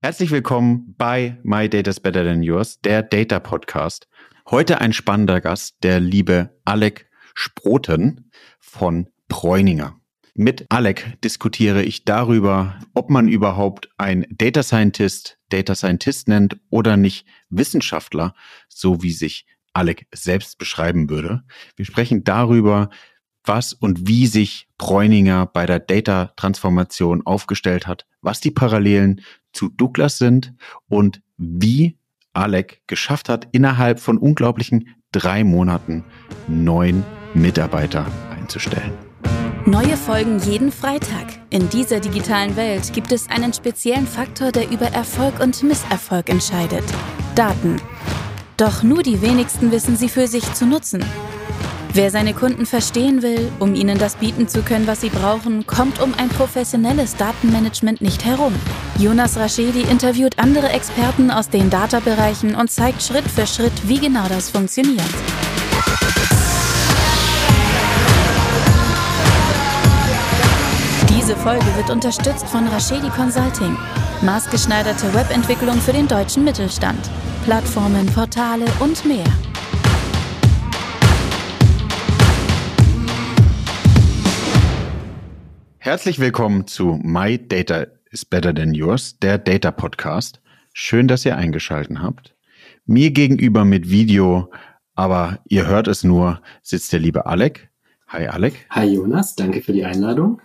Herzlich willkommen bei My Data's Better Than Yours, der Data Podcast. Heute ein spannender Gast, der liebe Alec Sproten von Bräuninger. Mit Alec diskutiere ich darüber, ob man überhaupt ein Data Scientist Data Scientist nennt oder nicht Wissenschaftler, so wie sich Alec selbst beschreiben würde. Wir sprechen darüber, was und wie sich Bräuninger bei der Data Transformation aufgestellt hat, was die Parallelen zu Douglas sind und wie Alec geschafft hat, innerhalb von unglaublichen drei Monaten neun Mitarbeiter einzustellen. Neue Folgen jeden Freitag. In dieser digitalen Welt gibt es einen speziellen Faktor, der über Erfolg und Misserfolg entscheidet. Daten. Doch nur die wenigsten wissen sie für sich zu nutzen. Wer seine Kunden verstehen will, um ihnen das bieten zu können, was sie brauchen, kommt um ein professionelles Datenmanagement nicht herum. Jonas Raschedi interviewt andere Experten aus den Data-Bereichen und zeigt Schritt für Schritt, wie genau das funktioniert. Diese Folge wird unterstützt von Raschedi Consulting. Maßgeschneiderte Webentwicklung für den deutschen Mittelstand. Plattformen, Portale und mehr. Herzlich willkommen zu My Data is Better Than Yours, der Data Podcast. Schön, dass ihr eingeschalten habt. Mir gegenüber mit Video, aber ihr hört es nur, sitzt der liebe Alec. Hi Alec. Hi Jonas, danke für die Einladung.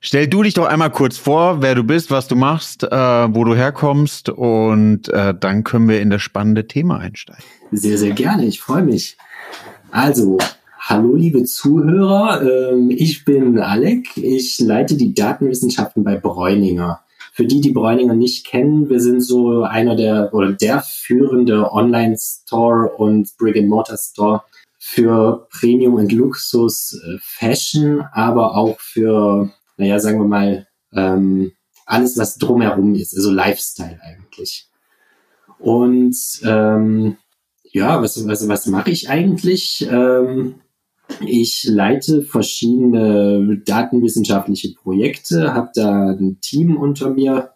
Stell du dich doch einmal kurz vor, wer du bist, was du machst, äh, wo du herkommst und äh, dann können wir in das spannende Thema einsteigen. Sehr, sehr gerne, ich freue mich. Also, Hallo liebe Zuhörer, ähm, ich bin Alec, ich leite die Datenwissenschaften bei Bräuninger. Für die, die Bräuninger nicht kennen, wir sind so einer der oder der führende Online-Store und Brick-and-Mortar-Store für Premium und Luxus äh, Fashion, aber auch für, naja, sagen wir mal, ähm, alles, was drumherum ist, also Lifestyle eigentlich. Und ähm, ja, was, was, was mache ich eigentlich? Ähm, ich leite verschiedene datenwissenschaftliche Projekte, habe da ein Team unter mir,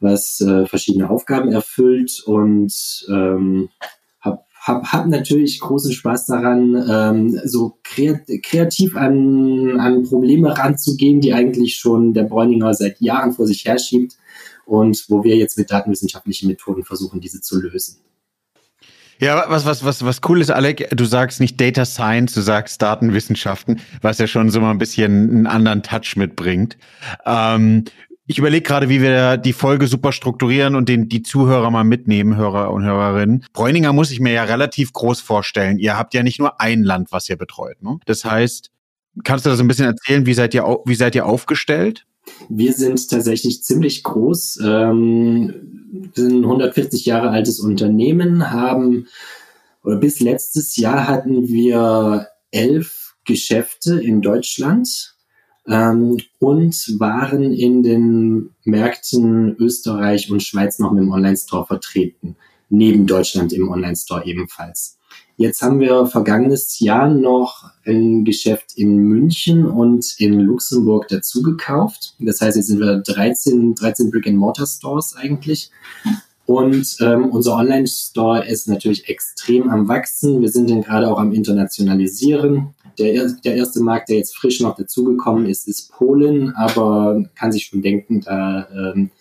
was äh, verschiedene Aufgaben erfüllt und ähm, habe hab, hab natürlich großen Spaß daran, ähm, so kreativ an, an Probleme ranzugehen, die eigentlich schon der Bräuninger seit Jahren vor sich herschiebt und wo wir jetzt mit datenwissenschaftlichen Methoden versuchen, diese zu lösen. Ja, was, was, was, was cool ist, Alec, du sagst nicht Data Science, du sagst Datenwissenschaften, was ja schon so mal ein bisschen einen anderen Touch mitbringt. Ähm, ich überlege gerade, wie wir die Folge super strukturieren und den, die Zuhörer mal mitnehmen, Hörer und Hörerinnen. Bräuninger muss ich mir ja relativ groß vorstellen. Ihr habt ja nicht nur ein Land, was ihr betreut. Ne? Das heißt, kannst du da so ein bisschen erzählen, wie seid ihr, wie seid ihr aufgestellt? Wir sind tatsächlich ziemlich groß. Ähm wir sind ein 140 Jahre altes Unternehmen, haben oder bis letztes Jahr hatten wir elf Geschäfte in Deutschland ähm, und waren in den Märkten Österreich und Schweiz noch mit dem Online-Store vertreten, neben Deutschland im Online-Store ebenfalls. Jetzt haben wir vergangenes Jahr noch ein Geschäft in München und in Luxemburg dazu gekauft. Das heißt, jetzt sind wir 13, 13 Brick-and-Mortar-Stores eigentlich. Und ähm, unser Online-Store ist natürlich extrem am Wachsen. Wir sind dann gerade auch am Internationalisieren. Der, der erste Markt, der jetzt frisch noch dazugekommen ist, ist Polen, aber kann sich schon denken, da ähm,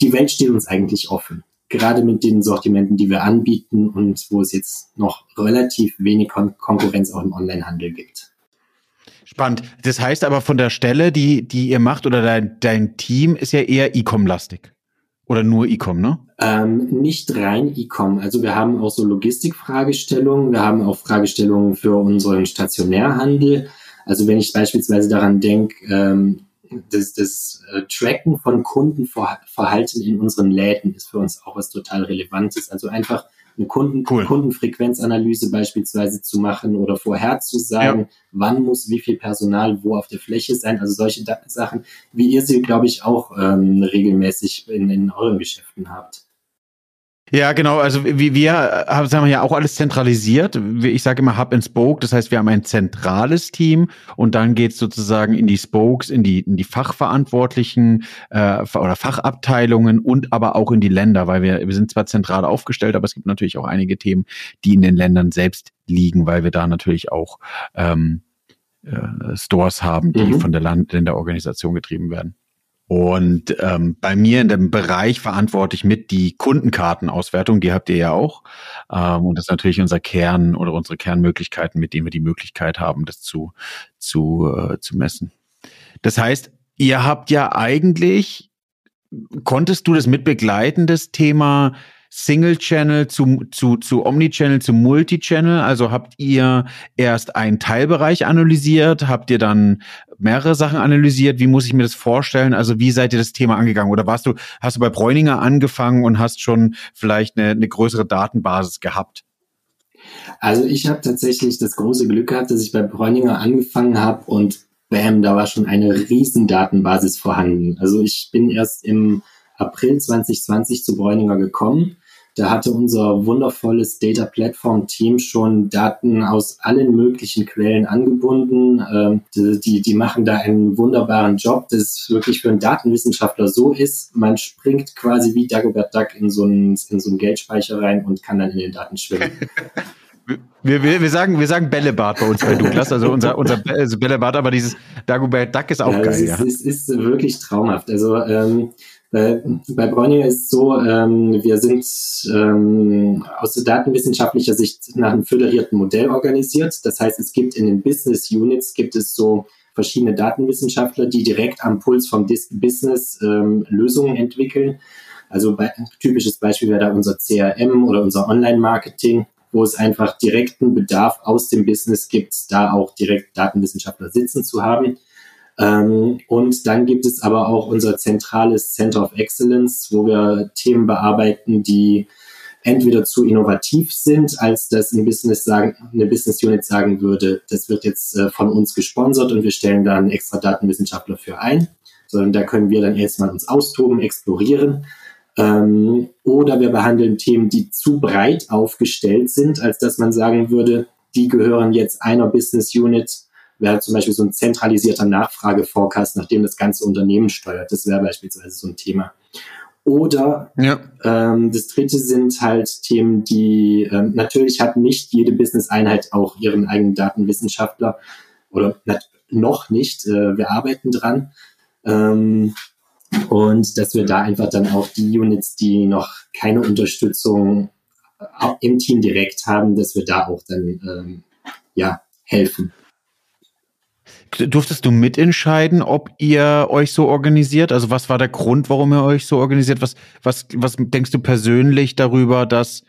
die Welt steht uns eigentlich offen gerade mit den Sortimenten, die wir anbieten und wo es jetzt noch relativ wenig Kon Konkurrenz auch im Onlinehandel gibt. Spannend. Das heißt aber von der Stelle, die, die ihr macht oder dein, dein Team ist ja eher E-Com-lastig. Oder nur E-Com, ne? Ähm, nicht rein E-Com. Also wir haben auch so Logistikfragestellungen. Wir haben auch Fragestellungen für unseren Stationärhandel. Also wenn ich beispielsweise daran denke, ähm, das, das äh, Tracken von Kundenverhalten in unseren Läden ist für uns auch was total Relevantes. Also einfach eine Kunden cool. Kundenfrequenzanalyse beispielsweise zu machen oder vorher zu sagen, ja. wann muss wie viel Personal wo auf der Fläche sein. Also solche Sachen, wie ihr sie, glaube ich, auch ähm, regelmäßig in, in euren Geschäften habt. Ja, genau. Also wir, wir haben wir ja auch alles zentralisiert. Ich sage immer Hub and Spoke. Das heißt, wir haben ein zentrales Team und dann geht es sozusagen in die Spokes, in die, in die Fachverantwortlichen äh, oder Fachabteilungen und aber auch in die Länder, weil wir, wir sind zwar zentral aufgestellt, aber es gibt natürlich auch einige Themen, die in den Ländern selbst liegen, weil wir da natürlich auch ähm, äh, Stores haben, die mhm. von der Land Länderorganisation getrieben werden. Und ähm, bei mir in dem Bereich verantworte ich mit die Kundenkartenauswertung, die habt ihr ja auch. Ähm, und das ist natürlich unser Kern oder unsere Kernmöglichkeiten, mit denen wir die Möglichkeit haben, das zu, zu, äh, zu messen. Das heißt, ihr habt ja eigentlich, konntest du das mitbegleiten, das Thema Single-Channel zu, zu, zu Omnichannel zu Multichannel? Also habt ihr erst einen Teilbereich analysiert? Habt ihr dann mehrere Sachen analysiert? Wie muss ich mir das vorstellen? Also wie seid ihr das Thema angegangen? Oder warst du, hast du bei Bräuninger angefangen und hast schon vielleicht eine, eine größere Datenbasis gehabt? Also ich habe tatsächlich das große Glück gehabt, dass ich bei Bräuninger angefangen habe und bam, da war schon eine riesen Datenbasis vorhanden. Also ich bin erst im April 2020 zu Bräuninger gekommen. Da hatte unser wundervolles Data Platform Team schon Daten aus allen möglichen Quellen angebunden. Ähm, die, die machen da einen wunderbaren Job, das wirklich für einen Datenwissenschaftler so ist. Man springt quasi wie Dagobert Duck in so einen, in so einen Geldspeicher rein und kann dann in den Daten schwimmen. Wir, wir, wir, sagen, wir sagen Bällebad bei uns bei Douglas, also unser, unser Bällebad, aber dieses Dagobert Duck ist auch ja, geil. Ist, ja. Es ist, ist wirklich traumhaft. Also ähm, bei, bei Bräuninger ist es so, ähm, wir sind ähm, aus datenwissenschaftlicher Sicht nach einem föderierten Modell organisiert. Das heißt, es gibt in den Business Units gibt es so verschiedene Datenwissenschaftler, die direkt am Puls vom Business ähm, Lösungen entwickeln. Also bei, typisches Beispiel wäre da unser CRM oder unser Online-Marketing, wo es einfach direkten Bedarf aus dem Business gibt, da auch direkt Datenwissenschaftler sitzen zu haben. Ähm, und dann gibt es aber auch unser zentrales Center of Excellence, wo wir Themen bearbeiten, die entweder zu innovativ sind, als dass ein Business sagen, eine Business Unit sagen würde, das wird jetzt äh, von uns gesponsert und wir stellen da einen extra Datenwissenschaftler für ein, sondern da können wir dann erstmal uns austoben, explorieren. Ähm, oder wir behandeln Themen, die zu breit aufgestellt sind, als dass man sagen würde, die gehören jetzt einer Business Unit wäre zum Beispiel so ein zentralisierter Nachfrageforecast, nachdem das ganze Unternehmen steuert. Das wäre beispielsweise so ein Thema. Oder ja. ähm, das dritte sind halt Themen, die ähm, natürlich hat nicht jede Business-Einheit auch ihren eigenen Datenwissenschaftler oder noch nicht. Äh, wir arbeiten dran. Ähm, und dass wir da einfach dann auch die Units, die noch keine Unterstützung im Team direkt haben, dass wir da auch dann ähm, ja helfen. Durftest du mitentscheiden, ob ihr euch so organisiert? Also was war der Grund, warum ihr euch so organisiert? Was, was, was denkst du persönlich darüber, dass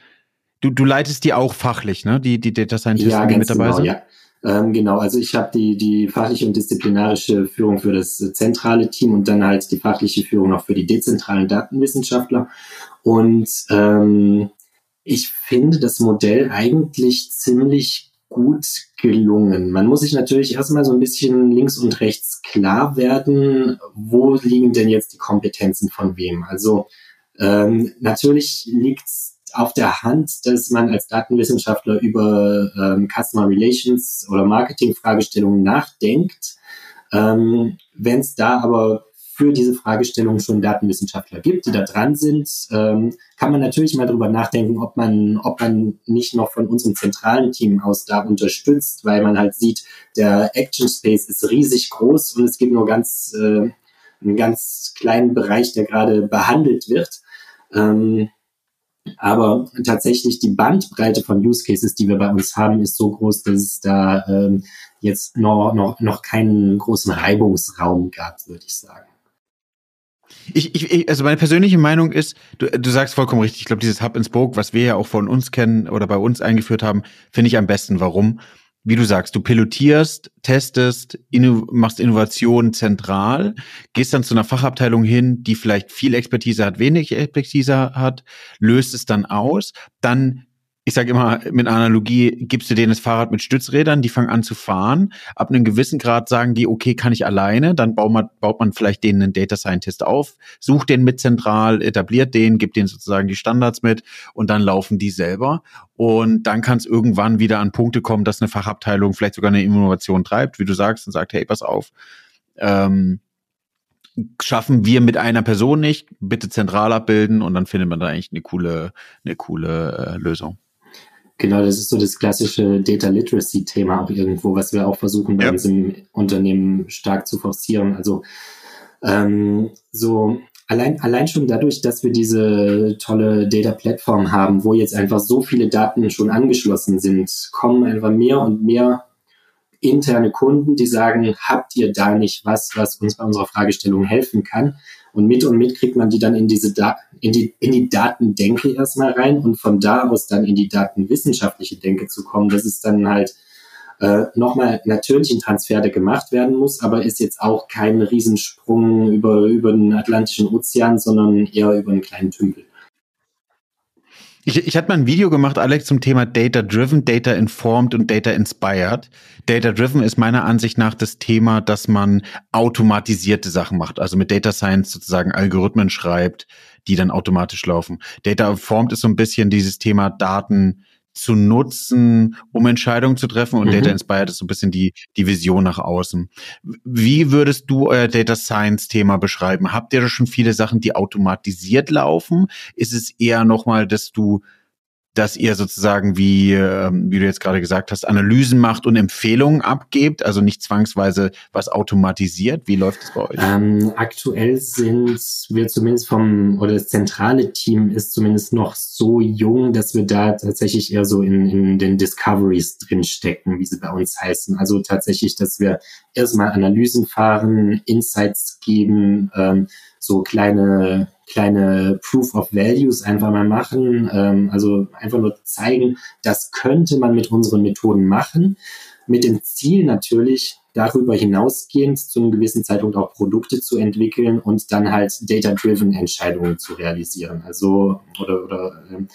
du, du leitest die auch fachlich, ne? Die, die Data Scientists, ja, die mit dabei genau, sind? Ja. Ähm, genau, also ich habe die, die fachliche und disziplinarische Führung für das zentrale Team und dann halt die fachliche Führung noch für die dezentralen Datenwissenschaftler. Und ähm, ich finde das Modell eigentlich ziemlich gut gelungen. Man muss sich natürlich erstmal so ein bisschen links und rechts klar werden, wo liegen denn jetzt die Kompetenzen von wem. Also ähm, natürlich liegt auf der Hand, dass man als Datenwissenschaftler über ähm, Customer Relations oder Marketing-Fragestellungen nachdenkt. Ähm, Wenn es da aber für diese Fragestellung schon Datenwissenschaftler gibt, die da dran sind, ähm, kann man natürlich mal drüber nachdenken, ob man, ob man nicht noch von unserem zentralen Team aus da unterstützt, weil man halt sieht, der Action Space ist riesig groß und es gibt nur ganz, äh, einen ganz kleinen Bereich, der gerade behandelt wird. Ähm, aber tatsächlich die Bandbreite von Use Cases, die wir bei uns haben, ist so groß, dass es da ähm, jetzt noch, noch, noch keinen großen Reibungsraum gab, würde ich sagen. Ich, ich, also meine persönliche Meinung ist, du, du sagst vollkommen richtig, ich glaube, dieses Hub and Spoke, was wir ja auch von uns kennen oder bei uns eingeführt haben, finde ich am besten. Warum? Wie du sagst, du pilotierst, testest, inno, machst Innovation zentral, gehst dann zu einer Fachabteilung hin, die vielleicht viel Expertise hat, wenig Expertise hat, löst es dann aus, dann ich sage immer mit Analogie, gibst du denen das Fahrrad mit Stützrädern, die fangen an zu fahren. Ab einem gewissen Grad sagen die, okay, kann ich alleine. Dann baut man, baut man vielleicht denen einen Data Scientist auf, sucht den mit zentral, etabliert den, gibt denen sozusagen die Standards mit und dann laufen die selber. Und dann kann es irgendwann wieder an Punkte kommen, dass eine Fachabteilung vielleicht sogar eine Innovation treibt, wie du sagst, und sagt, hey, pass auf. Ähm, schaffen wir mit einer Person nicht, bitte zentral abbilden und dann findet man da eigentlich eine coole, eine coole äh, Lösung. Genau, das ist so das klassische Data Literacy Thema auch irgendwo, was wir auch versuchen bei ja. diesem Unternehmen stark zu forcieren. Also ähm, so allein, allein schon dadurch, dass wir diese tolle Data Plattform haben, wo jetzt einfach so viele Daten schon angeschlossen sind, kommen einfach mehr und mehr interne Kunden, die sagen, habt ihr da nicht was, was uns bei unserer Fragestellung helfen kann? Und mit und mit kriegt man die dann in diese da in die, in die Datendenke erstmal rein und von da aus dann in die datenwissenschaftliche Denke zu kommen. Das ist dann halt äh, nochmal natürlich ein Transfer, der gemacht werden muss, aber ist jetzt auch kein Riesensprung über, über den Atlantischen Ozean, sondern eher über einen kleinen Tümpel. Ich, ich hatte mal ein Video gemacht, Alex, zum Thema Data Driven, Data Informed und Data Inspired. Data Driven ist meiner Ansicht nach das Thema, dass man automatisierte Sachen macht, also mit Data Science sozusagen Algorithmen schreibt, die dann automatisch laufen. Data Informed ist so ein bisschen dieses Thema Daten zu nutzen, um Entscheidungen zu treffen. Und mhm. Data Inspired ist so ein bisschen die, die Vision nach außen. Wie würdest du euer Data Science Thema beschreiben? Habt ihr da schon viele Sachen, die automatisiert laufen? Ist es eher nochmal, dass du dass ihr sozusagen, wie, ähm, wie du jetzt gerade gesagt hast, Analysen macht und Empfehlungen abgebt, also nicht zwangsweise was automatisiert? Wie läuft es bei euch? Ähm, aktuell sind wir zumindest vom, oder das zentrale Team ist zumindest noch so jung, dass wir da tatsächlich eher so in, in den Discoveries drinstecken, wie sie bei uns heißen. Also tatsächlich, dass wir erstmal Analysen fahren, Insights geben, ähm, so kleine kleine Proof of Values einfach mal machen. Ähm, also einfach nur zeigen, das könnte man mit unseren Methoden machen. Mit dem Ziel natürlich, darüber hinausgehend zu einem gewissen Zeitpunkt auch Produkte zu entwickeln und dann halt data-driven Entscheidungen zu realisieren. Also oder, oder ähm,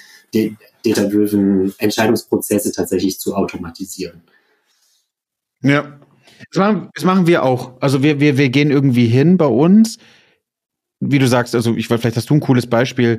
data-driven Entscheidungsprozesse tatsächlich zu automatisieren. Ja, das machen, das machen wir auch. Also wir, wir, wir gehen irgendwie hin bei uns wie du sagst, also ich vielleicht hast du ein cooles Beispiel.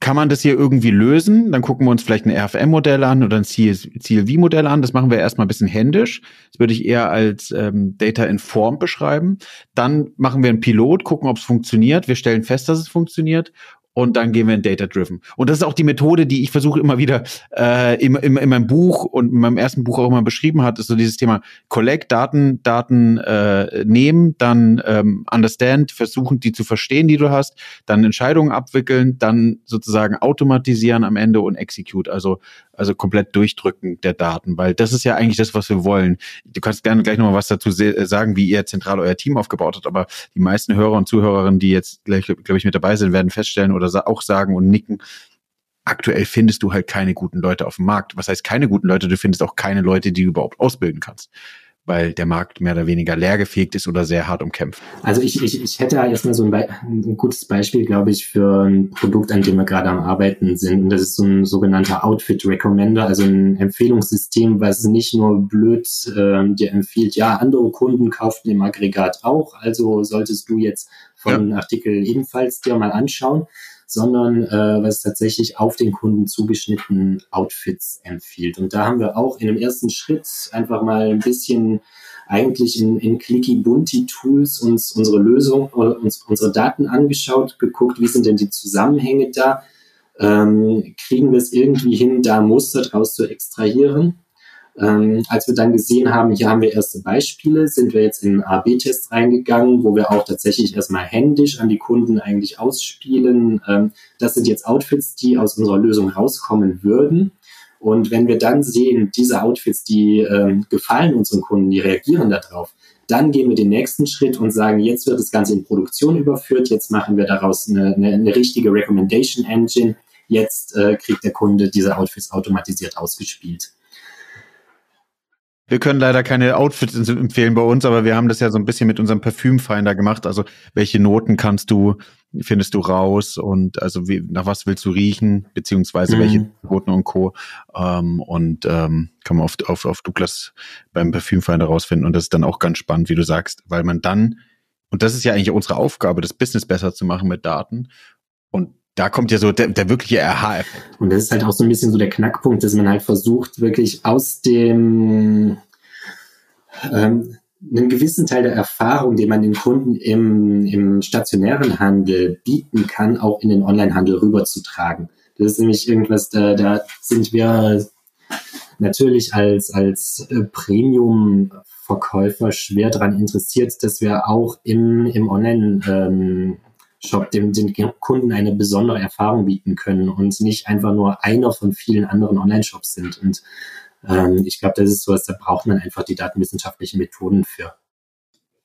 Kann man das hier irgendwie lösen? Dann gucken wir uns vielleicht ein RFM-Modell an oder ein CLV-Modell an. Das machen wir erstmal ein bisschen händisch. Das würde ich eher als ähm, Data Informed beschreiben. Dann machen wir einen Pilot, gucken, ob es funktioniert. Wir stellen fest, dass es funktioniert und dann gehen wir in Data Driven. Und das ist auch die Methode, die ich versuche immer wieder äh, in, in, in meinem Buch und in meinem ersten Buch auch immer beschrieben hat, ist so dieses Thema Collect, Daten, Daten äh, nehmen, dann ähm, understand, versuchen die zu verstehen, die du hast, dann Entscheidungen abwickeln, dann sozusagen automatisieren am Ende und execute, also also komplett durchdrücken der Daten, weil das ist ja eigentlich das, was wir wollen. Du kannst gerne gleich nochmal was dazu sagen, wie ihr zentral euer Team aufgebaut habt, aber die meisten Hörer und Zuhörerinnen, die jetzt gleich, glaube ich, mit dabei sind, werden feststellen oder auch sagen und nicken, aktuell findest du halt keine guten Leute auf dem Markt. Was heißt keine guten Leute? Du findest auch keine Leute, die du überhaupt ausbilden kannst weil der Markt mehr oder weniger leergefegt ist oder sehr hart umkämpft? Also ich, ich, ich hätte erstmal so ein, Be ein gutes Beispiel, glaube ich, für ein Produkt, an dem wir gerade am Arbeiten sind. Und das ist so ein sogenannter Outfit Recommender, also ein Empfehlungssystem, was nicht nur blöd äh, dir empfiehlt, ja, andere Kunden kauften im Aggregat auch, also solltest du jetzt von ja. Artikel ebenfalls dir mal anschauen, sondern äh, was tatsächlich auf den Kunden zugeschnittenen Outfits empfiehlt. Und da haben wir auch in dem ersten Schritt einfach mal ein bisschen eigentlich in, in Clicky Bunti Tools uns unsere Lösung oder uns unsere Daten angeschaut, geguckt, wie sind denn die Zusammenhänge da, ähm, kriegen wir es irgendwie hin, da Muster draus zu extrahieren ähm, als wir dann gesehen haben, hier haben wir erste Beispiele, sind wir jetzt in einen A-B-Test reingegangen, wo wir auch tatsächlich erstmal händisch an die Kunden eigentlich ausspielen. Ähm, das sind jetzt Outfits, die aus unserer Lösung rauskommen würden. Und wenn wir dann sehen, diese Outfits, die ähm, gefallen unseren Kunden, die reagieren darauf, dann gehen wir den nächsten Schritt und sagen, jetzt wird das Ganze in Produktion überführt, jetzt machen wir daraus eine, eine, eine richtige Recommendation Engine, jetzt äh, kriegt der Kunde diese Outfits automatisiert ausgespielt. Wir können leider keine Outfits empfehlen bei uns, aber wir haben das ja so ein bisschen mit unserem Parfümfinder gemacht. Also welche Noten kannst du, findest du raus und also wie, nach was willst du riechen, beziehungsweise mhm. welche Noten und Co. Ähm, und ähm, kann man auf, auf, auf Douglas beim Parfümfinder rausfinden. Und das ist dann auch ganz spannend, wie du sagst, weil man dann, und das ist ja eigentlich unsere Aufgabe, das Business besser zu machen mit Daten. Und da kommt ja so der, der wirkliche RH-Effekt. Und das ist halt auch so ein bisschen so der Knackpunkt, dass man halt versucht, wirklich aus dem ähm, einen gewissen Teil der Erfahrung, den man den Kunden im, im stationären Handel bieten kann, auch in den Online-Handel rüberzutragen. Das ist nämlich irgendwas, da, da sind wir natürlich als, als äh, Premium-Verkäufer schwer daran interessiert, dass wir auch im, im Online- ähm, Shop dem, den Kunden eine besondere Erfahrung bieten können und nicht einfach nur einer von vielen anderen Online-Shops sind. Und ähm, ich glaube, das ist sowas, da braucht man einfach die datenwissenschaftlichen Methoden für.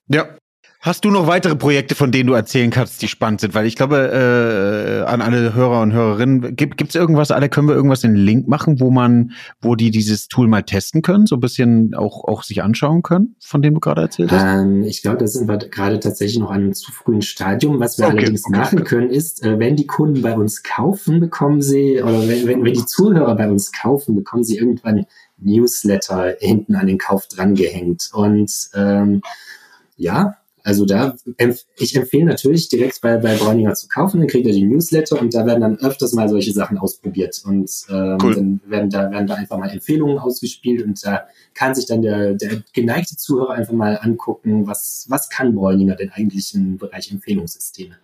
Ja, Hast du noch weitere Projekte, von denen du erzählen kannst, die spannend sind? Weil ich glaube, äh, an alle Hörer und Hörerinnen, gibt es irgendwas, alle können wir irgendwas in den Link machen, wo man, wo die dieses Tool mal testen können, so ein bisschen auch, auch sich anschauen können, von dem du gerade erzählt hast? Ähm, ich glaube, da sind wir gerade tatsächlich noch an einem zu frühen Stadium. Was wir okay, allerdings okay, machen können, ist, äh, wenn die Kunden bei uns kaufen, bekommen sie, oder wenn, wenn, wenn die Zuhörer bei uns kaufen, bekommen sie irgendwann Newsletter hinten an den Kauf drangehängt. Und ähm, ja, also da, ich empfehle natürlich direkt bei, bei Bräuninger zu kaufen, dann kriegt ihr die Newsletter und da werden dann öfters mal solche Sachen ausprobiert und ähm, cool. dann werden da, werden da einfach mal Empfehlungen ausgespielt und da kann sich dann der, der geneigte Zuhörer einfach mal angucken, was, was kann Bräuninger denn eigentlich im Bereich Empfehlungssysteme.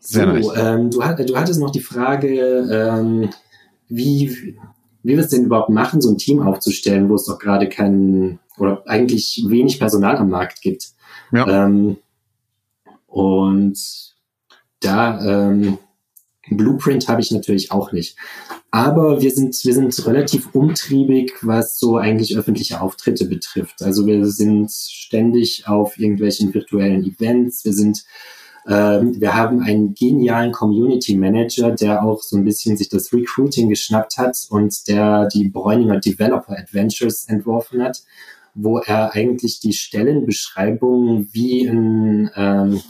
So, ähm, du, du hattest noch die Frage, ähm, wie, wie wir es denn überhaupt machen, so ein Team aufzustellen, wo es doch gerade kein oder eigentlich wenig Personal am Markt gibt. Ja. Ähm, und da ähm, Blueprint habe ich natürlich auch nicht. Aber wir sind, wir sind relativ umtriebig, was so eigentlich öffentliche Auftritte betrifft. Also wir sind ständig auf irgendwelchen virtuellen Events. Wir sind, ähm, wir haben einen genialen Community Manager, der auch so ein bisschen sich das Recruiting geschnappt hat und der die Bräuninger Developer Adventures entworfen hat wo er eigentlich die Stellenbeschreibung wie ein, ähm,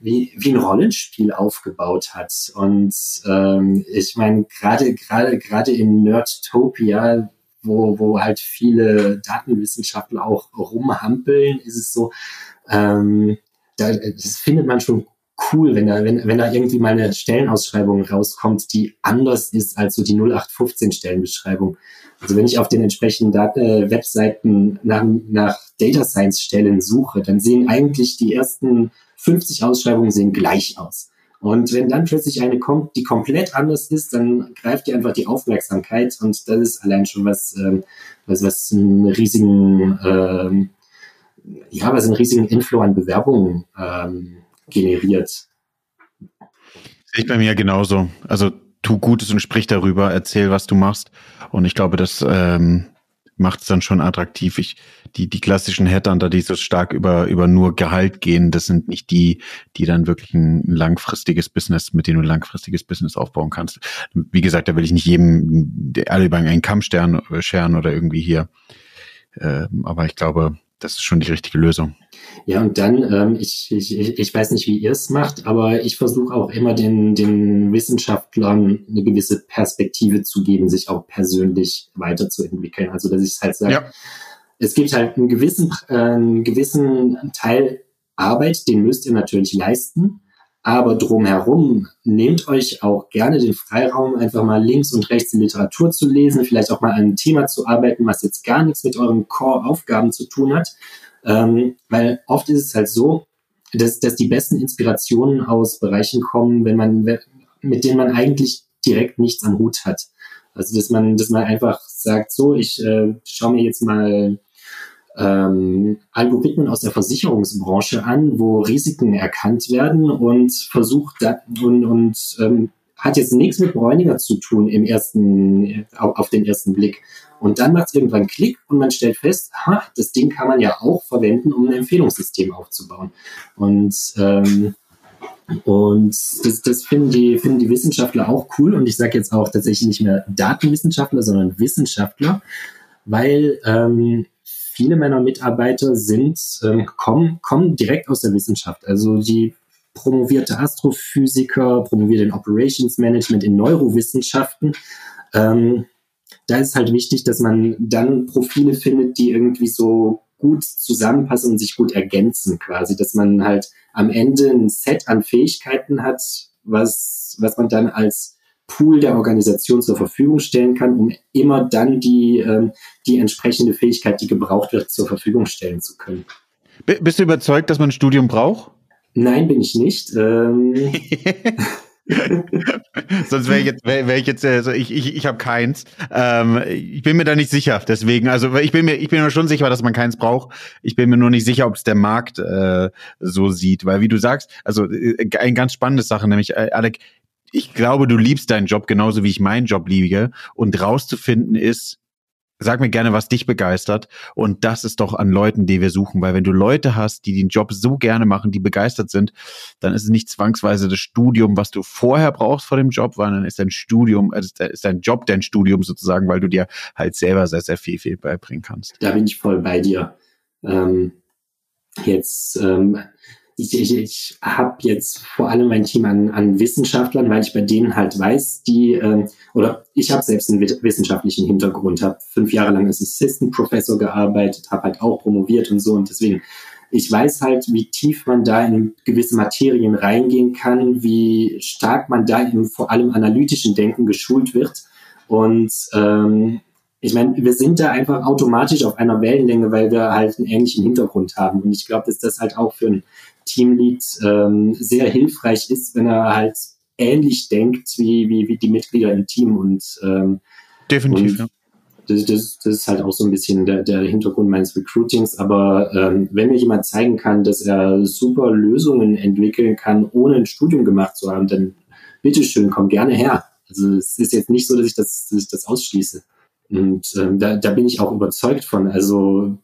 wie, wie ein Rollenspiel aufgebaut hat. Und ähm, ich meine, gerade gerade gerade in Nerdtopia, wo, wo halt viele Datenwissenschaftler auch rumhampeln, ist es so, ähm, da, das findet man schon cool, wenn da, wenn, wenn da irgendwie mal eine Stellenausschreibung rauskommt, die anders ist als so die 0815 Stellenbeschreibung. Also wenn ich auf den entsprechenden Dat äh, Webseiten nach, nach Data Science Stellen suche, dann sehen eigentlich die ersten 50 Ausschreibungen sehen gleich aus. Und wenn dann plötzlich eine kommt, die komplett anders ist, dann greift die einfach die Aufmerksamkeit und das ist allein schon was, ähm, was, was einen riesigen, ähm, ja, was einen riesigen Inflow an Bewerbungen ähm, generiert. Sehe ich bei mir genauso. Also tu Gutes und sprich darüber, erzähl, was du machst. Und ich glaube, das ähm, macht es dann schon attraktiv. Ich, die, die klassischen Headhunter, die so stark über, über nur Gehalt gehen, das sind nicht die, die dann wirklich ein langfristiges Business, mit denen du ein langfristiges Business aufbauen kannst. Wie gesagt, da will ich nicht jedem alle über einen äh, scheren oder irgendwie hier. Ähm, aber ich glaube, das ist schon die richtige Lösung. Ja, und dann, ähm, ich, ich, ich weiß nicht, wie ihr es macht, aber ich versuche auch immer den, den Wissenschaftlern eine gewisse Perspektive zu geben, sich auch persönlich weiterzuentwickeln. Also, dass ich halt sage, ja. es gibt halt einen gewissen, äh, einen gewissen Teil Arbeit, den müsst ihr natürlich leisten. Aber drumherum nehmt euch auch gerne den Freiraum, einfach mal links und rechts die Literatur zu lesen, vielleicht auch mal an einem Thema zu arbeiten, was jetzt gar nichts mit euren Core-Aufgaben zu tun hat. Ähm, weil oft ist es halt so, dass, dass die besten Inspirationen aus Bereichen kommen, wenn man, mit denen man eigentlich direkt nichts am Hut hat. Also dass man, dass man einfach sagt, so, ich äh, schaue mir jetzt mal ähm, Algorithmen aus der Versicherungsbranche an, wo Risiken erkannt werden und versucht da, und, und ähm, hat jetzt nichts mit Bräuniger zu tun im ersten, auf, den ersten Blick. Und dann macht es irgendwann Klick und man stellt fest, ha, das Ding kann man ja auch verwenden, um ein Empfehlungssystem aufzubauen. Und ähm, und das, das finden, die, finden die Wissenschaftler auch cool. Und ich sage jetzt auch tatsächlich nicht mehr Datenwissenschaftler, sondern Wissenschaftler, weil ähm, viele meiner Mitarbeiter sind, ähm, kommen, kommen direkt aus der Wissenschaft. Also die promovierte Astrophysiker, promoviert in Operations Management in Neurowissenschaften. Ähm, da ist halt wichtig, dass man dann Profile findet, die irgendwie so gut zusammenpassen und sich gut ergänzen quasi, dass man halt am Ende ein Set an Fähigkeiten hat, was, was man dann als Pool der Organisation zur Verfügung stellen kann, um immer dann die, ähm, die entsprechende Fähigkeit, die gebraucht wird, zur Verfügung stellen zu können. Bist du überzeugt, dass man ein Studium braucht? Nein, bin ich nicht. Ähm Sonst wäre ich jetzt, wäre wär ich jetzt, also ich, ich, ich habe keins. Ähm, ich bin mir da nicht sicher. Deswegen, also ich bin mir, ich bin mir schon sicher, dass man keins braucht. Ich bin mir nur nicht sicher, ob es der Markt äh, so sieht, weil wie du sagst, also äh, ein ganz spannendes Sache, nämlich äh, Alec, ich glaube, du liebst deinen Job genauso wie ich meinen Job liebe und rauszufinden ist, Sag mir gerne, was dich begeistert. Und das ist doch an Leuten, die wir suchen. Weil wenn du Leute hast, die den Job so gerne machen, die begeistert sind, dann ist es nicht zwangsweise das Studium, was du vorher brauchst vor dem Job, sondern ist dein Studium, äh, ist dein Job dein Studium sozusagen, weil du dir halt selber sehr, sehr viel, viel beibringen kannst. Da bin ich voll bei dir. Ähm, jetzt ähm, ich, ich, ich habe jetzt vor allem mein Team an, an Wissenschaftlern, weil ich bei denen halt weiß, die, ähm, oder ich habe selbst einen wissenschaftlichen Hintergrund, habe fünf Jahre lang als Assistant Professor gearbeitet, habe halt auch promoviert und so und deswegen, ich weiß halt, wie tief man da in gewisse Materien reingehen kann, wie stark man da im vor allem analytischen Denken geschult wird und ähm, ich meine, wir sind da einfach automatisch auf einer Wellenlänge, weil wir halt einen ähnlichen Hintergrund haben. Und ich glaube, dass das halt auch für ein Teamlead ähm, sehr hilfreich ist, wenn er halt ähnlich denkt wie, wie, wie die Mitglieder im Team. Und ähm, definitiv. Und ja. Das, das, das ist halt auch so ein bisschen der, der Hintergrund meines Recruitings. Aber ähm, wenn mir jemand zeigen kann, dass er super Lösungen entwickeln kann, ohne ein Studium gemacht zu haben, dann bitteschön, komm gerne her. Also es ist jetzt nicht so, dass ich das, dass ich das ausschließe. Und ähm, da, da bin ich auch überzeugt von. Also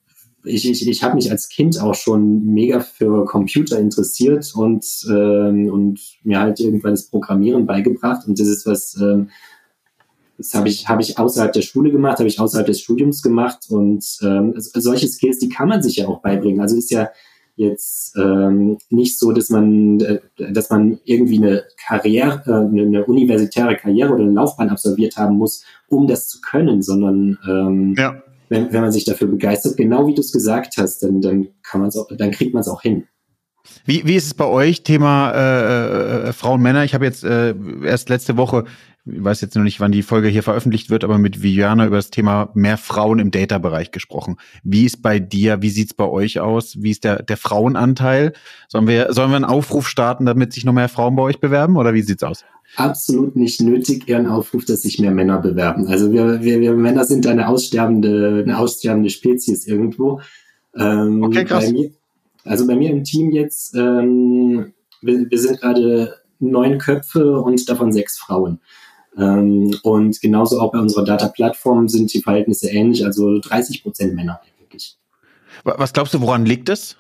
ich, ich, ich habe mich als Kind auch schon mega für Computer interessiert und, ähm, und mir halt irgendwann das Programmieren beigebracht. Und das ist was, ähm, das habe ich, hab ich außerhalb der Schule gemacht, habe ich außerhalb des Studiums gemacht. Und ähm, solche Skills, die kann man sich ja auch beibringen. Also ist ja jetzt ähm, nicht so, dass man, äh, dass man irgendwie eine Karriere, äh, eine universitäre Karriere oder eine Laufbahn absolviert haben muss, um das zu können, sondern ähm, ja wenn, wenn man sich dafür begeistert, genau wie du es gesagt hast, dann, dann kann man es auch, dann kriegt man es auch hin. Wie, wie ist es bei euch, Thema äh, äh, Frauen, Männer? Ich habe jetzt äh, erst letzte Woche, ich weiß jetzt noch nicht, wann die Folge hier veröffentlicht wird, aber mit Viviana über das Thema mehr Frauen im Data-Bereich gesprochen. Wie ist bei dir, wie sieht's bei euch aus? Wie ist der, der Frauenanteil? Sollen wir, sollen wir einen Aufruf starten, damit sich noch mehr Frauen bei euch bewerben oder wie sieht's aus? absolut nicht nötig, eher ein Aufruf, dass sich mehr Männer bewerben. Also wir, wir, wir Männer sind eine aussterbende, eine aussterbende Spezies irgendwo. Ähm, okay, krass. Bei mir, also bei mir im Team jetzt, ähm, wir, wir sind gerade neun Köpfe und davon sechs Frauen. Ähm, und genauso auch bei unserer Data-Plattform sind die Verhältnisse ähnlich, also 30 Prozent Männer eigentlich. Was glaubst du, woran liegt es?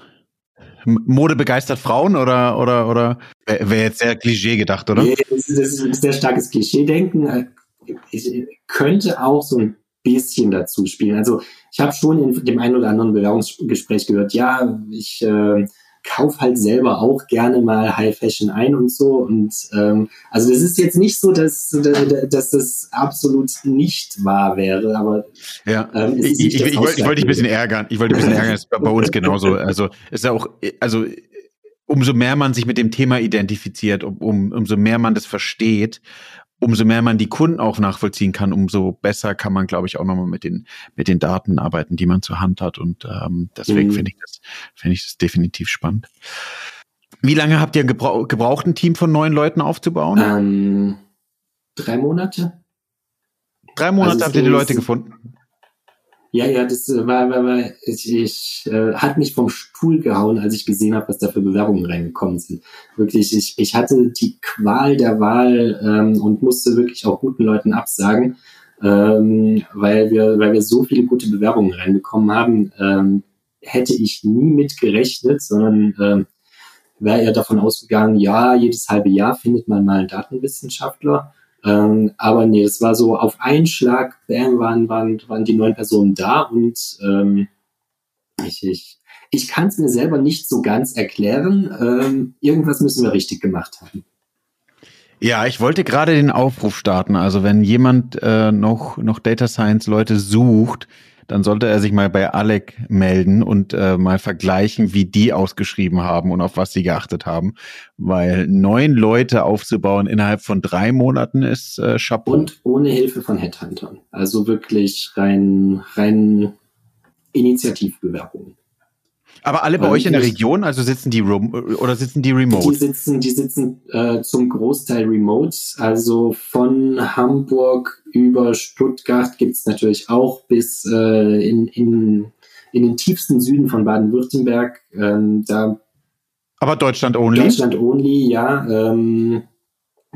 Mode begeistert Frauen oder oder oder wäre jetzt sehr Klischee gedacht, oder? Nee, das ist, ein sehr starkes Klischee-Denken. Ich könnte auch so ein bisschen dazu spielen. Also ich habe schon in dem einen oder anderen Bewerbungsgespräch gehört, ja, ich äh, kauf halt selber auch gerne mal High Fashion ein und so. Und ähm, also das ist jetzt nicht so, dass, dass das absolut nicht wahr wäre, aber ja. Ähm, ich, ich, ich, wollte, ich wollte dich ein bisschen ärgern. Ich wollte dich ein bisschen ärgern, das ist bei uns genauso. Also ist ja auch, also umso mehr man sich mit dem Thema identifiziert, um, um, umso mehr man das versteht, umso mehr man die Kunden auch nachvollziehen kann, umso besser kann man, glaube ich, auch nochmal mit den, mit den Daten arbeiten, die man zur Hand hat. Und ähm, deswegen mhm. finde ich das, finde ich das definitiv spannend. Wie lange habt ihr gebrauch, gebraucht, ein Team von neun Leuten aufzubauen? Ähm, drei Monate. Drei Monate also habt ihr die Leute gefunden? Ja, ja, das äh, war, war, war ich, ich äh, hat mich vom Stuhl gehauen, als ich gesehen habe, was da für Bewerbungen reingekommen sind. Wirklich, ich, ich hatte die Qual der Wahl ähm, und musste wirklich auch guten Leuten absagen, ähm, weil wir, weil wir so viele gute Bewerbungen reinbekommen haben. Ähm, hätte ich nie mit gerechnet, sondern ähm, wäre eher davon ausgegangen, ja, jedes halbe Jahr findet man mal einen Datenwissenschaftler. Ähm, aber nee, es war so auf einen Schlag, bam, waren, waren, waren die neun Personen da und ähm, Ich, ich, ich kann es mir selber nicht so ganz erklären. Ähm, irgendwas müssen wir richtig gemacht haben. Ja, ich wollte gerade den Aufruf starten. Also wenn jemand äh, noch, noch Data Science Leute sucht, dann sollte er sich mal bei Alec melden und äh, mal vergleichen, wie die ausgeschrieben haben und auf was sie geachtet haben. Weil neun Leute aufzubauen innerhalb von drei Monaten ist äh, Chapeau. Und ohne Hilfe von Headhuntern. Also wirklich rein, rein Initiativbewerbungen. Aber alle bei ähm, euch in der Region, also sitzen die oder sitzen die remote? Die sitzen, die sitzen äh, zum Großteil remote. Also von Hamburg über Stuttgart gibt's natürlich auch bis äh, in, in, in den tiefsten Süden von Baden-Württemberg. Ähm, da aber Deutschland only? Deutschland only, ja. Ähm,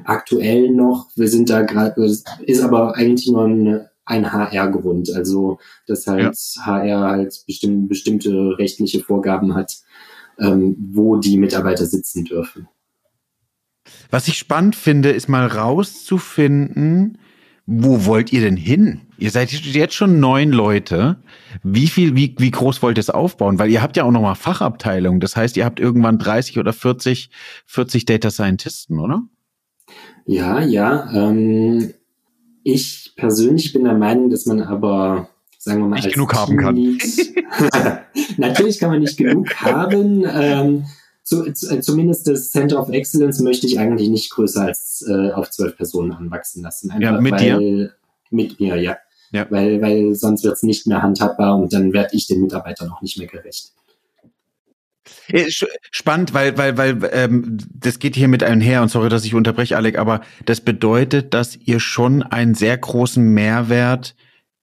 aktuell noch, wir sind da gerade, ist aber eigentlich nur eine ein HR-Grund, also dass halt ja. HR halt bestimm bestimmte rechtliche Vorgaben hat, ähm, wo die Mitarbeiter sitzen dürfen. Was ich spannend finde, ist mal rauszufinden, wo wollt ihr denn hin? Ihr seid jetzt schon neun Leute. Wie viel, wie, wie groß wollt ihr es aufbauen? Weil ihr habt ja auch nochmal Fachabteilungen. Das heißt, ihr habt irgendwann 30 oder 40, 40 Data Scientisten, oder? Ja, ja. Ähm, ich persönlich bin der Meinung, dass man aber, sagen wir mal, nicht genug haben kann. Natürlich kann man nicht genug haben. Ähm, zu, zu, zumindest das Center of Excellence möchte ich eigentlich nicht größer als äh, auf zwölf Personen anwachsen lassen. Einfach, ja, mit weil, dir? Mit mir, ja. ja. Weil, weil sonst wird es nicht mehr handhabbar und dann werde ich den Mitarbeitern auch nicht mehr gerecht. Äh, spannend, weil, weil, weil ähm, das geht hier mit einher und sorry, dass ich unterbreche, Alec, aber das bedeutet, dass ihr schon einen sehr großen Mehrwert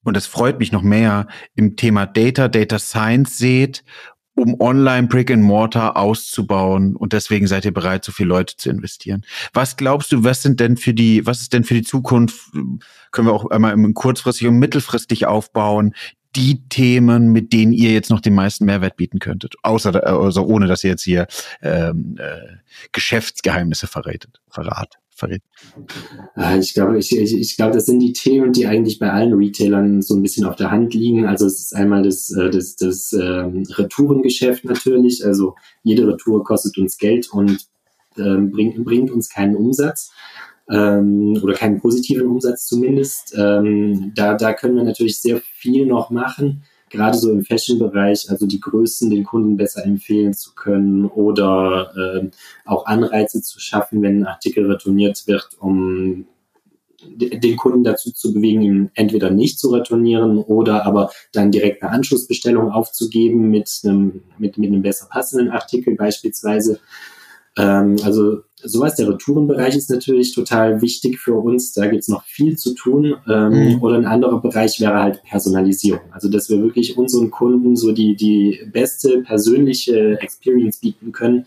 und das freut mich noch mehr im Thema Data, Data Science seht, um Online Brick and Mortar auszubauen. Und deswegen seid ihr bereit, so viele Leute zu investieren. Was glaubst du, was sind denn für die, was ist denn für die Zukunft, können wir auch einmal kurzfristig und mittelfristig aufbauen, die Themen, mit denen ihr jetzt noch den meisten Mehrwert bieten könntet? Außer, also ohne, dass ihr jetzt hier ähm, äh, Geschäftsgeheimnisse verrätet, verrat. verrät. Ich glaube, ich, ich, ich glaube, das sind die Themen, die eigentlich bei allen Retailern so ein bisschen auf der Hand liegen. Also es ist einmal das, äh, das, das ähm, Retourengeschäft natürlich. Also jede Retour kostet uns Geld und ähm, bringt, bringt uns keinen Umsatz ähm, oder keinen positiven Umsatz zumindest. Ähm, da, da können wir natürlich sehr viel noch machen, gerade so im Fashion-Bereich, also die Größen den Kunden besser empfehlen zu können oder ähm, auch Anreize zu schaffen, wenn ein Artikel retourniert wird, um den Kunden dazu zu bewegen, ihn entweder nicht zu retournieren oder aber dann direkt eine Anschlussbestellung aufzugeben mit einem, mit, mit einem besser passenden Artikel beispielsweise. Ähm, also sowas, der Retourenbereich ist natürlich total wichtig für uns. Da gibt's noch viel zu tun. Ähm, mhm. Oder ein anderer Bereich wäre halt Personalisierung. Also dass wir wirklich unseren Kunden so die, die beste persönliche Experience bieten können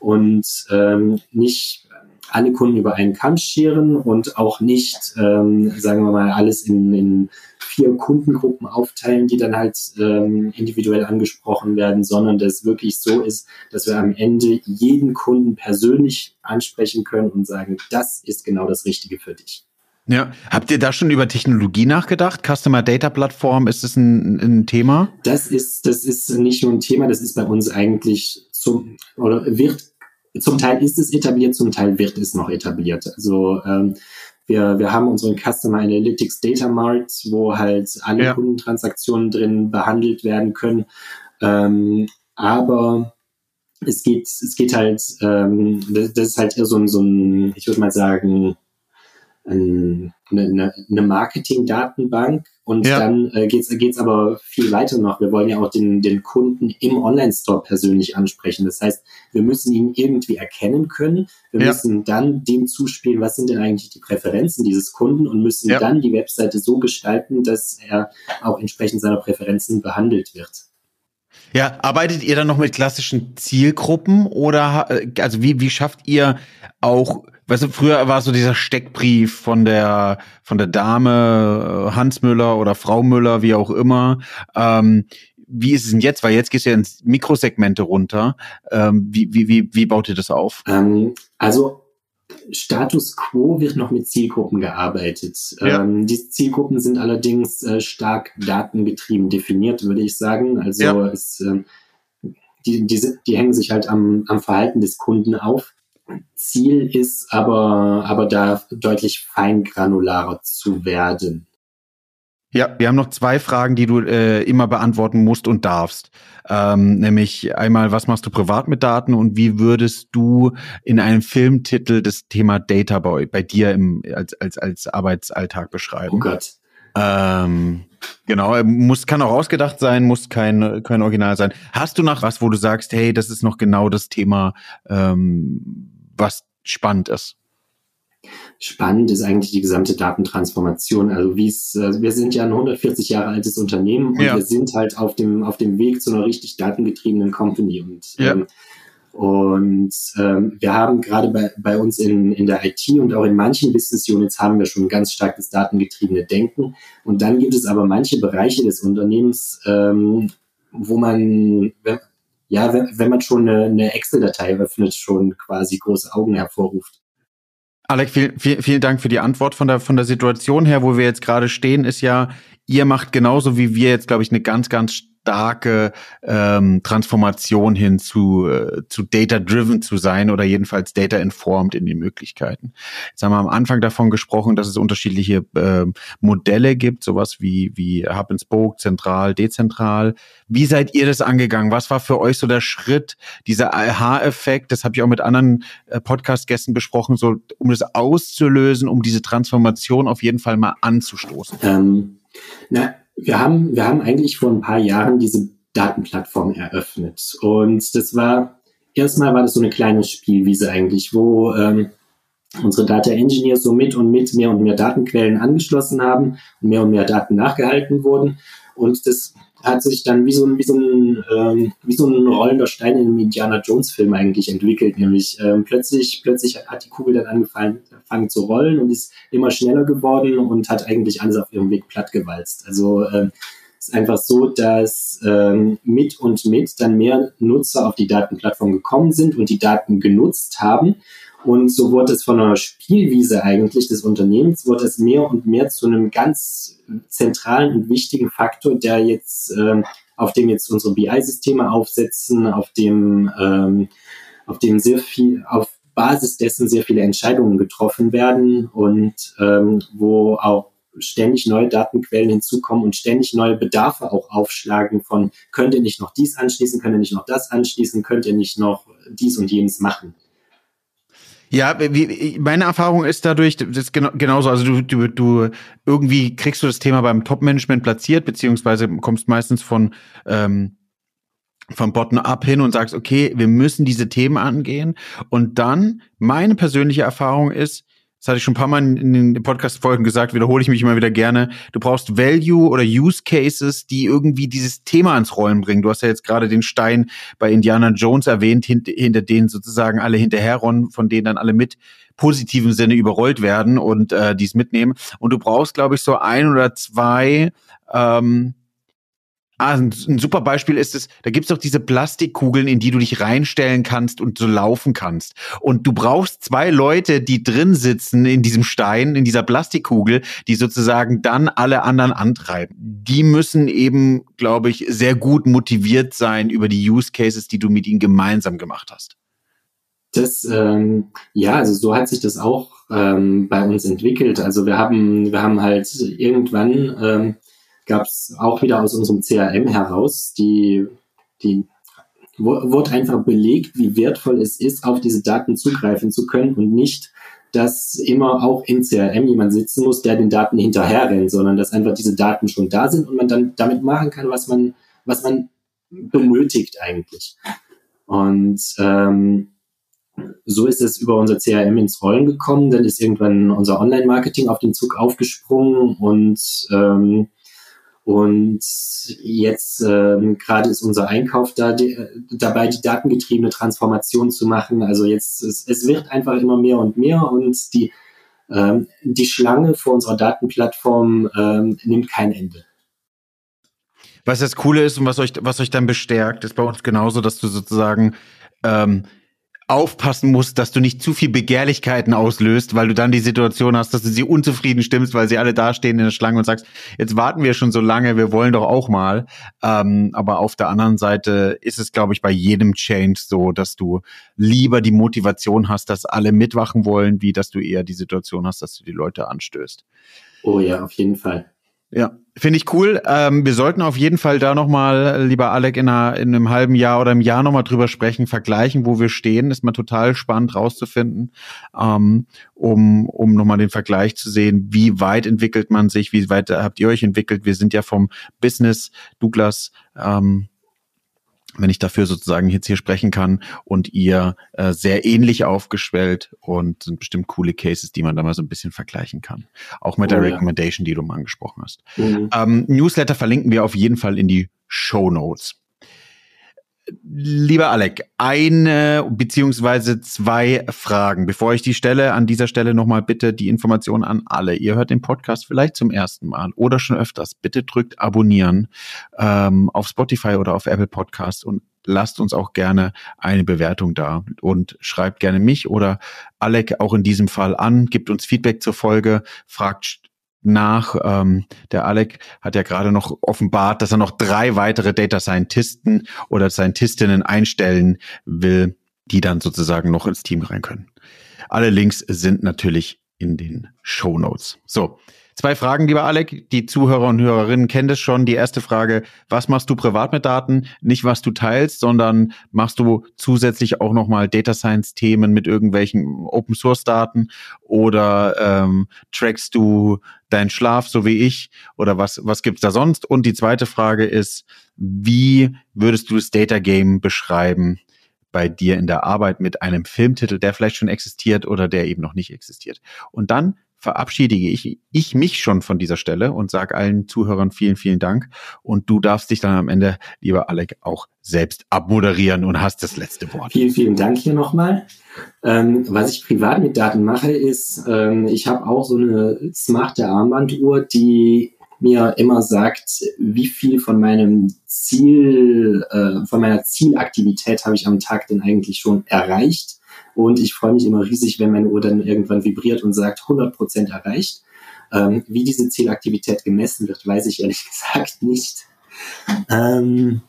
und ähm, nicht alle Kunden über einen Kamm scheren und auch nicht, ähm, sagen wir mal, alles in, in vier Kundengruppen aufteilen, die dann halt ähm, individuell angesprochen werden, sondern dass es wirklich so ist, dass wir am Ende jeden Kunden persönlich ansprechen können und sagen, das ist genau das Richtige für dich. Ja, habt ihr da schon über Technologie nachgedacht? Customer Data Plattform, ist das ein, ein Thema? Das ist, das ist nicht nur ein Thema, das ist bei uns eigentlich zum, oder wird, zum Teil ist es etabliert, zum Teil wird es noch etabliert. Also, ähm, wir, wir haben unseren Customer Analytics Data Mart, wo halt alle ja. Kundentransaktionen drin behandelt werden können. Ähm, aber es geht, es geht halt, ähm, das, das ist halt eher so ein, so ein, ich würde mal sagen, eine, eine Marketing-Datenbank und ja. dann äh, geht's geht's aber viel weiter noch. Wir wollen ja auch den, den Kunden im Online-Store persönlich ansprechen. Das heißt, wir müssen ihn irgendwie erkennen können. Wir ja. müssen dann dem zuspielen, was sind denn eigentlich die Präferenzen dieses Kunden und müssen ja. dann die Webseite so gestalten, dass er auch entsprechend seiner Präferenzen behandelt wird. Ja, arbeitet ihr dann noch mit klassischen Zielgruppen oder äh, also wie, wie schafft ihr auch weißt du, früher war so dieser Steckbrief von der von der Dame äh, Hans Müller oder Frau Müller, wie auch immer. Ähm, wie ist es denn jetzt? Weil jetzt gehst du ja ins Mikrosegmente runter. Ähm, wie, wie, wie, wie baut ihr das auf? Ähm, also Status quo wird noch mit Zielgruppen gearbeitet. Ja. Ähm, diese Zielgruppen sind allerdings äh, stark datengetrieben definiert, würde ich sagen. Also ja. es, äh, die, die, die hängen sich halt am, am Verhalten des Kunden auf. Ziel ist aber, aber da deutlich feingranularer zu werden. Ja, wir haben noch zwei Fragen, die du äh, immer beantworten musst und darfst. Ähm, nämlich einmal, was machst du privat mit Daten und wie würdest du in einem Filmtitel das Thema Data Boy bei dir im, als, als, als Arbeitsalltag beschreiben? Oh Gott. Ähm, genau, muss, kann auch ausgedacht sein, muss kein, kein Original sein. Hast du noch was, wo du sagst, hey, das ist noch genau das Thema, ähm, was spannend ist? Spannend ist eigentlich die gesamte Datentransformation. Also wie es, also wir sind ja ein 140 Jahre altes Unternehmen und ja. wir sind halt auf dem, auf dem Weg zu einer richtig datengetriebenen Company. Und, ja. ähm, und ähm, wir haben gerade bei, bei uns in, in der IT und auch in manchen Business Units haben wir schon ganz stark das datengetriebene Denken. Und dann gibt es aber manche Bereiche des Unternehmens, ähm, wo man, ja, wenn, wenn man schon eine, eine Excel-Datei öffnet, schon quasi große Augen hervorruft. Alex, vielen, vielen, vielen Dank für die Antwort von der, von der Situation her, wo wir jetzt gerade stehen, ist ja, ihr macht genauso wie wir jetzt, glaube ich, eine ganz, ganz starke ähm, Transformation hin zu, äh, zu data-driven zu sein oder jedenfalls data-informed in den Möglichkeiten. Jetzt haben wir am Anfang davon gesprochen, dass es unterschiedliche äh, Modelle gibt, sowas wie, wie Hub and Spoke, zentral, dezentral. Wie seid ihr das angegangen? Was war für euch so der Schritt, dieser Aha-Effekt? Das habe ich auch mit anderen äh, Podcast-Gästen besprochen, so um das auszulösen, um diese Transformation auf jeden Fall mal anzustoßen. Ähm, na, wir haben, wir haben eigentlich vor ein paar Jahren diese Datenplattform eröffnet. Und das war, erstmal war das so eine kleine Spielwiese eigentlich, wo ähm, unsere Data Engineers so mit und mit mehr und mehr Datenquellen angeschlossen haben und mehr und mehr Daten nachgehalten wurden. Und das hat sich dann wie so ein, wie so ein, ähm, wie so ein rollender Stein in einem Indiana Jones Film eigentlich entwickelt. Nämlich ähm, plötzlich, plötzlich hat die Kugel dann angefangen, zu rollen und ist immer schneller geworden und hat eigentlich alles auf ihrem Weg plattgewalzt. Also ähm, ist einfach so, dass ähm, mit und mit dann mehr Nutzer auf die Datenplattform gekommen sind und die Daten genutzt haben und so wurde es von einer Spielwiese eigentlich des Unternehmens, wurde es mehr und mehr zu einem ganz zentralen und wichtigen Faktor, der jetzt, ähm, auf dem jetzt unsere BI-Systeme aufsetzen, auf dem, ähm, auf dem sehr viel, auf Basis dessen sehr viele Entscheidungen getroffen werden und ähm, wo auch ständig neue Datenquellen hinzukommen und ständig neue Bedarfe auch aufschlagen von, könnt ihr nicht noch dies anschließen, könnt ihr nicht noch das anschließen, könnt ihr nicht noch dies und jenes machen. Ja, wie, meine Erfahrung ist dadurch, das ist genau, genauso, also du, du, du irgendwie kriegst du das Thema beim Top-Management platziert, beziehungsweise kommst meistens von ähm, vom Bottom-up hin und sagst, okay, wir müssen diese Themen angehen. Und dann, meine persönliche Erfahrung ist, das hatte ich schon ein paar Mal in den Podcast-Folgen gesagt, wiederhole ich mich immer wieder gerne. Du brauchst Value oder Use Cases, die irgendwie dieses Thema ans Rollen bringen. Du hast ja jetzt gerade den Stein bei Indiana Jones erwähnt, hinter, hinter denen sozusagen alle hinterherronnen, von denen dann alle mit positiven Sinne überrollt werden und äh, dies mitnehmen. Und du brauchst, glaube ich, so ein oder zwei ähm, Ah, ein, ein, super Beispiel ist es, da gibt's doch diese Plastikkugeln, in die du dich reinstellen kannst und so laufen kannst. Und du brauchst zwei Leute, die drin sitzen in diesem Stein, in dieser Plastikkugel, die sozusagen dann alle anderen antreiben. Die müssen eben, glaube ich, sehr gut motiviert sein über die Use Cases, die du mit ihnen gemeinsam gemacht hast. Das, ähm, ja, also so hat sich das auch ähm, bei uns entwickelt. Also wir haben, wir haben halt irgendwann ähm, gab es auch wieder aus unserem CRM heraus, die, die wurde einfach belegt, wie wertvoll es ist, auf diese Daten zugreifen zu können und nicht, dass immer auch in CRM jemand sitzen muss, der den Daten hinterher rennt, sondern dass einfach diese Daten schon da sind und man dann damit machen kann, was man, was man benötigt eigentlich. Und ähm, so ist es über unser CRM ins Rollen gekommen. Dann ist irgendwann unser Online-Marketing auf den Zug aufgesprungen und ähm, und jetzt ähm, gerade ist unser Einkauf da die, dabei, die datengetriebene Transformation zu machen. Also jetzt es, es wird einfach immer mehr und mehr und die ähm, die Schlange vor unserer Datenplattform ähm, nimmt kein Ende. Was das Coole ist und was euch, was euch dann bestärkt, ist bei uns genauso, dass du sozusagen ähm, aufpassen musst, dass du nicht zu viel Begehrlichkeiten auslöst, weil du dann die Situation hast, dass du sie unzufrieden stimmst, weil sie alle dastehen in der Schlange und sagst, jetzt warten wir schon so lange, wir wollen doch auch mal. Ähm, aber auf der anderen Seite ist es, glaube ich, bei jedem Change so, dass du lieber die Motivation hast, dass alle mitwachen wollen, wie dass du eher die Situation hast, dass du die Leute anstößt. Oh ja, auf jeden Fall. Ja, finde ich cool. Ähm, wir sollten auf jeden Fall da nochmal, lieber Alec, in, einer, in einem halben Jahr oder im Jahr nochmal drüber sprechen, vergleichen, wo wir stehen. Ist mal total spannend rauszufinden, ähm, um, um nochmal den Vergleich zu sehen, wie weit entwickelt man sich, wie weit habt ihr euch entwickelt. Wir sind ja vom Business, Douglas, ähm, wenn ich dafür sozusagen jetzt hier sprechen kann und ihr äh, sehr ähnlich aufgestellt und sind bestimmt coole Cases, die man da mal so ein bisschen vergleichen kann. Auch mit oh, der ja. Recommendation, die du mal angesprochen hast. Mhm. Ähm, Newsletter verlinken wir auf jeden Fall in die Show Notes. Lieber Alec, eine beziehungsweise zwei Fragen. Bevor ich die stelle, an dieser Stelle nochmal bitte die Information an alle. Ihr hört den Podcast vielleicht zum ersten Mal oder schon öfters. Bitte drückt abonnieren ähm, auf Spotify oder auf Apple Podcasts und lasst uns auch gerne eine Bewertung da und schreibt gerne mich oder Alec auch in diesem Fall an, gibt uns Feedback zur Folge, fragt nach. Ähm, der Alec hat ja gerade noch offenbart, dass er noch drei weitere Data Scientisten oder Scientistinnen einstellen will, die dann sozusagen noch ins Team rein können. Alle Links sind natürlich in den Show Notes. So, Zwei Fragen, lieber Alec. Die Zuhörer und Hörerinnen kennen das schon. Die erste Frage, was machst du privat mit Daten? Nicht, was du teilst, sondern machst du zusätzlich auch nochmal Data Science Themen mit irgendwelchen Open Source Daten oder ähm, trackst du deinen Schlaf, so wie ich? Oder was, was gibt's da sonst? Und die zweite Frage ist, wie würdest du das Data Game beschreiben? bei dir in der Arbeit mit einem Filmtitel, der vielleicht schon existiert oder der eben noch nicht existiert. Und dann verabschiede ich, ich mich schon von dieser Stelle und sage allen Zuhörern vielen, vielen Dank. Und du darfst dich dann am Ende, lieber Alec, auch selbst abmoderieren und hast das letzte Wort. Vielen, vielen Dank hier nochmal. Ähm, was ich privat mit Daten mache, ist, ähm, ich habe auch so eine smarte Armbanduhr, die mir immer sagt, wie viel von meinem Ziel, äh, von meiner Zielaktivität habe ich am Tag denn eigentlich schon erreicht und ich freue mich immer riesig, wenn meine Uhr dann irgendwann vibriert und sagt 100 Prozent erreicht. Ähm, wie diese Zielaktivität gemessen wird, weiß ich ehrlich gesagt nicht. Ähm,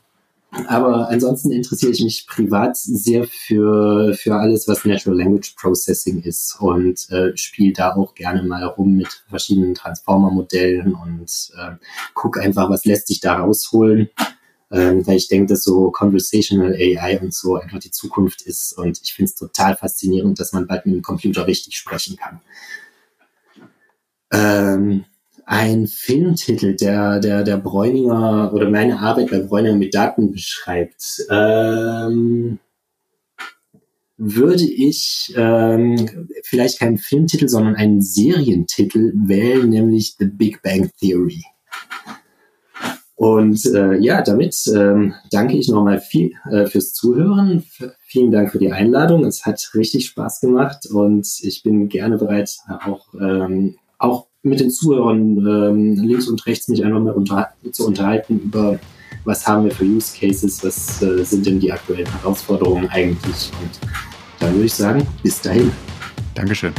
aber ansonsten interessiere ich mich privat sehr für, für alles, was Natural Language Processing ist und äh, spiele da auch gerne mal rum mit verschiedenen Transformer-Modellen und äh, gucke einfach, was lässt sich da rausholen ähm, weil ich denke, dass so Conversational AI und so einfach die Zukunft ist und ich finde es total faszinierend, dass man bald mit dem Computer richtig sprechen kann. Ähm, ein Filmtitel, der, der, der Bräuninger oder meine Arbeit bei Bräuninger mit Daten beschreibt, ähm, würde ich ähm, vielleicht keinen Filmtitel, sondern einen Serientitel wählen, nämlich The Big Bang Theory. Und äh, ja, damit ähm, danke ich nochmal viel äh, fürs Zuhören. F vielen Dank für die Einladung. Es hat richtig Spaß gemacht und ich bin gerne bereit, auch, ähm, auch mit den Zuhörern ähm, links und rechts mich einfach mal unter zu unterhalten über was haben wir für Use Cases, was äh, sind denn die aktuellen Herausforderungen eigentlich. Und dann würde ich sagen, bis dahin. Dankeschön.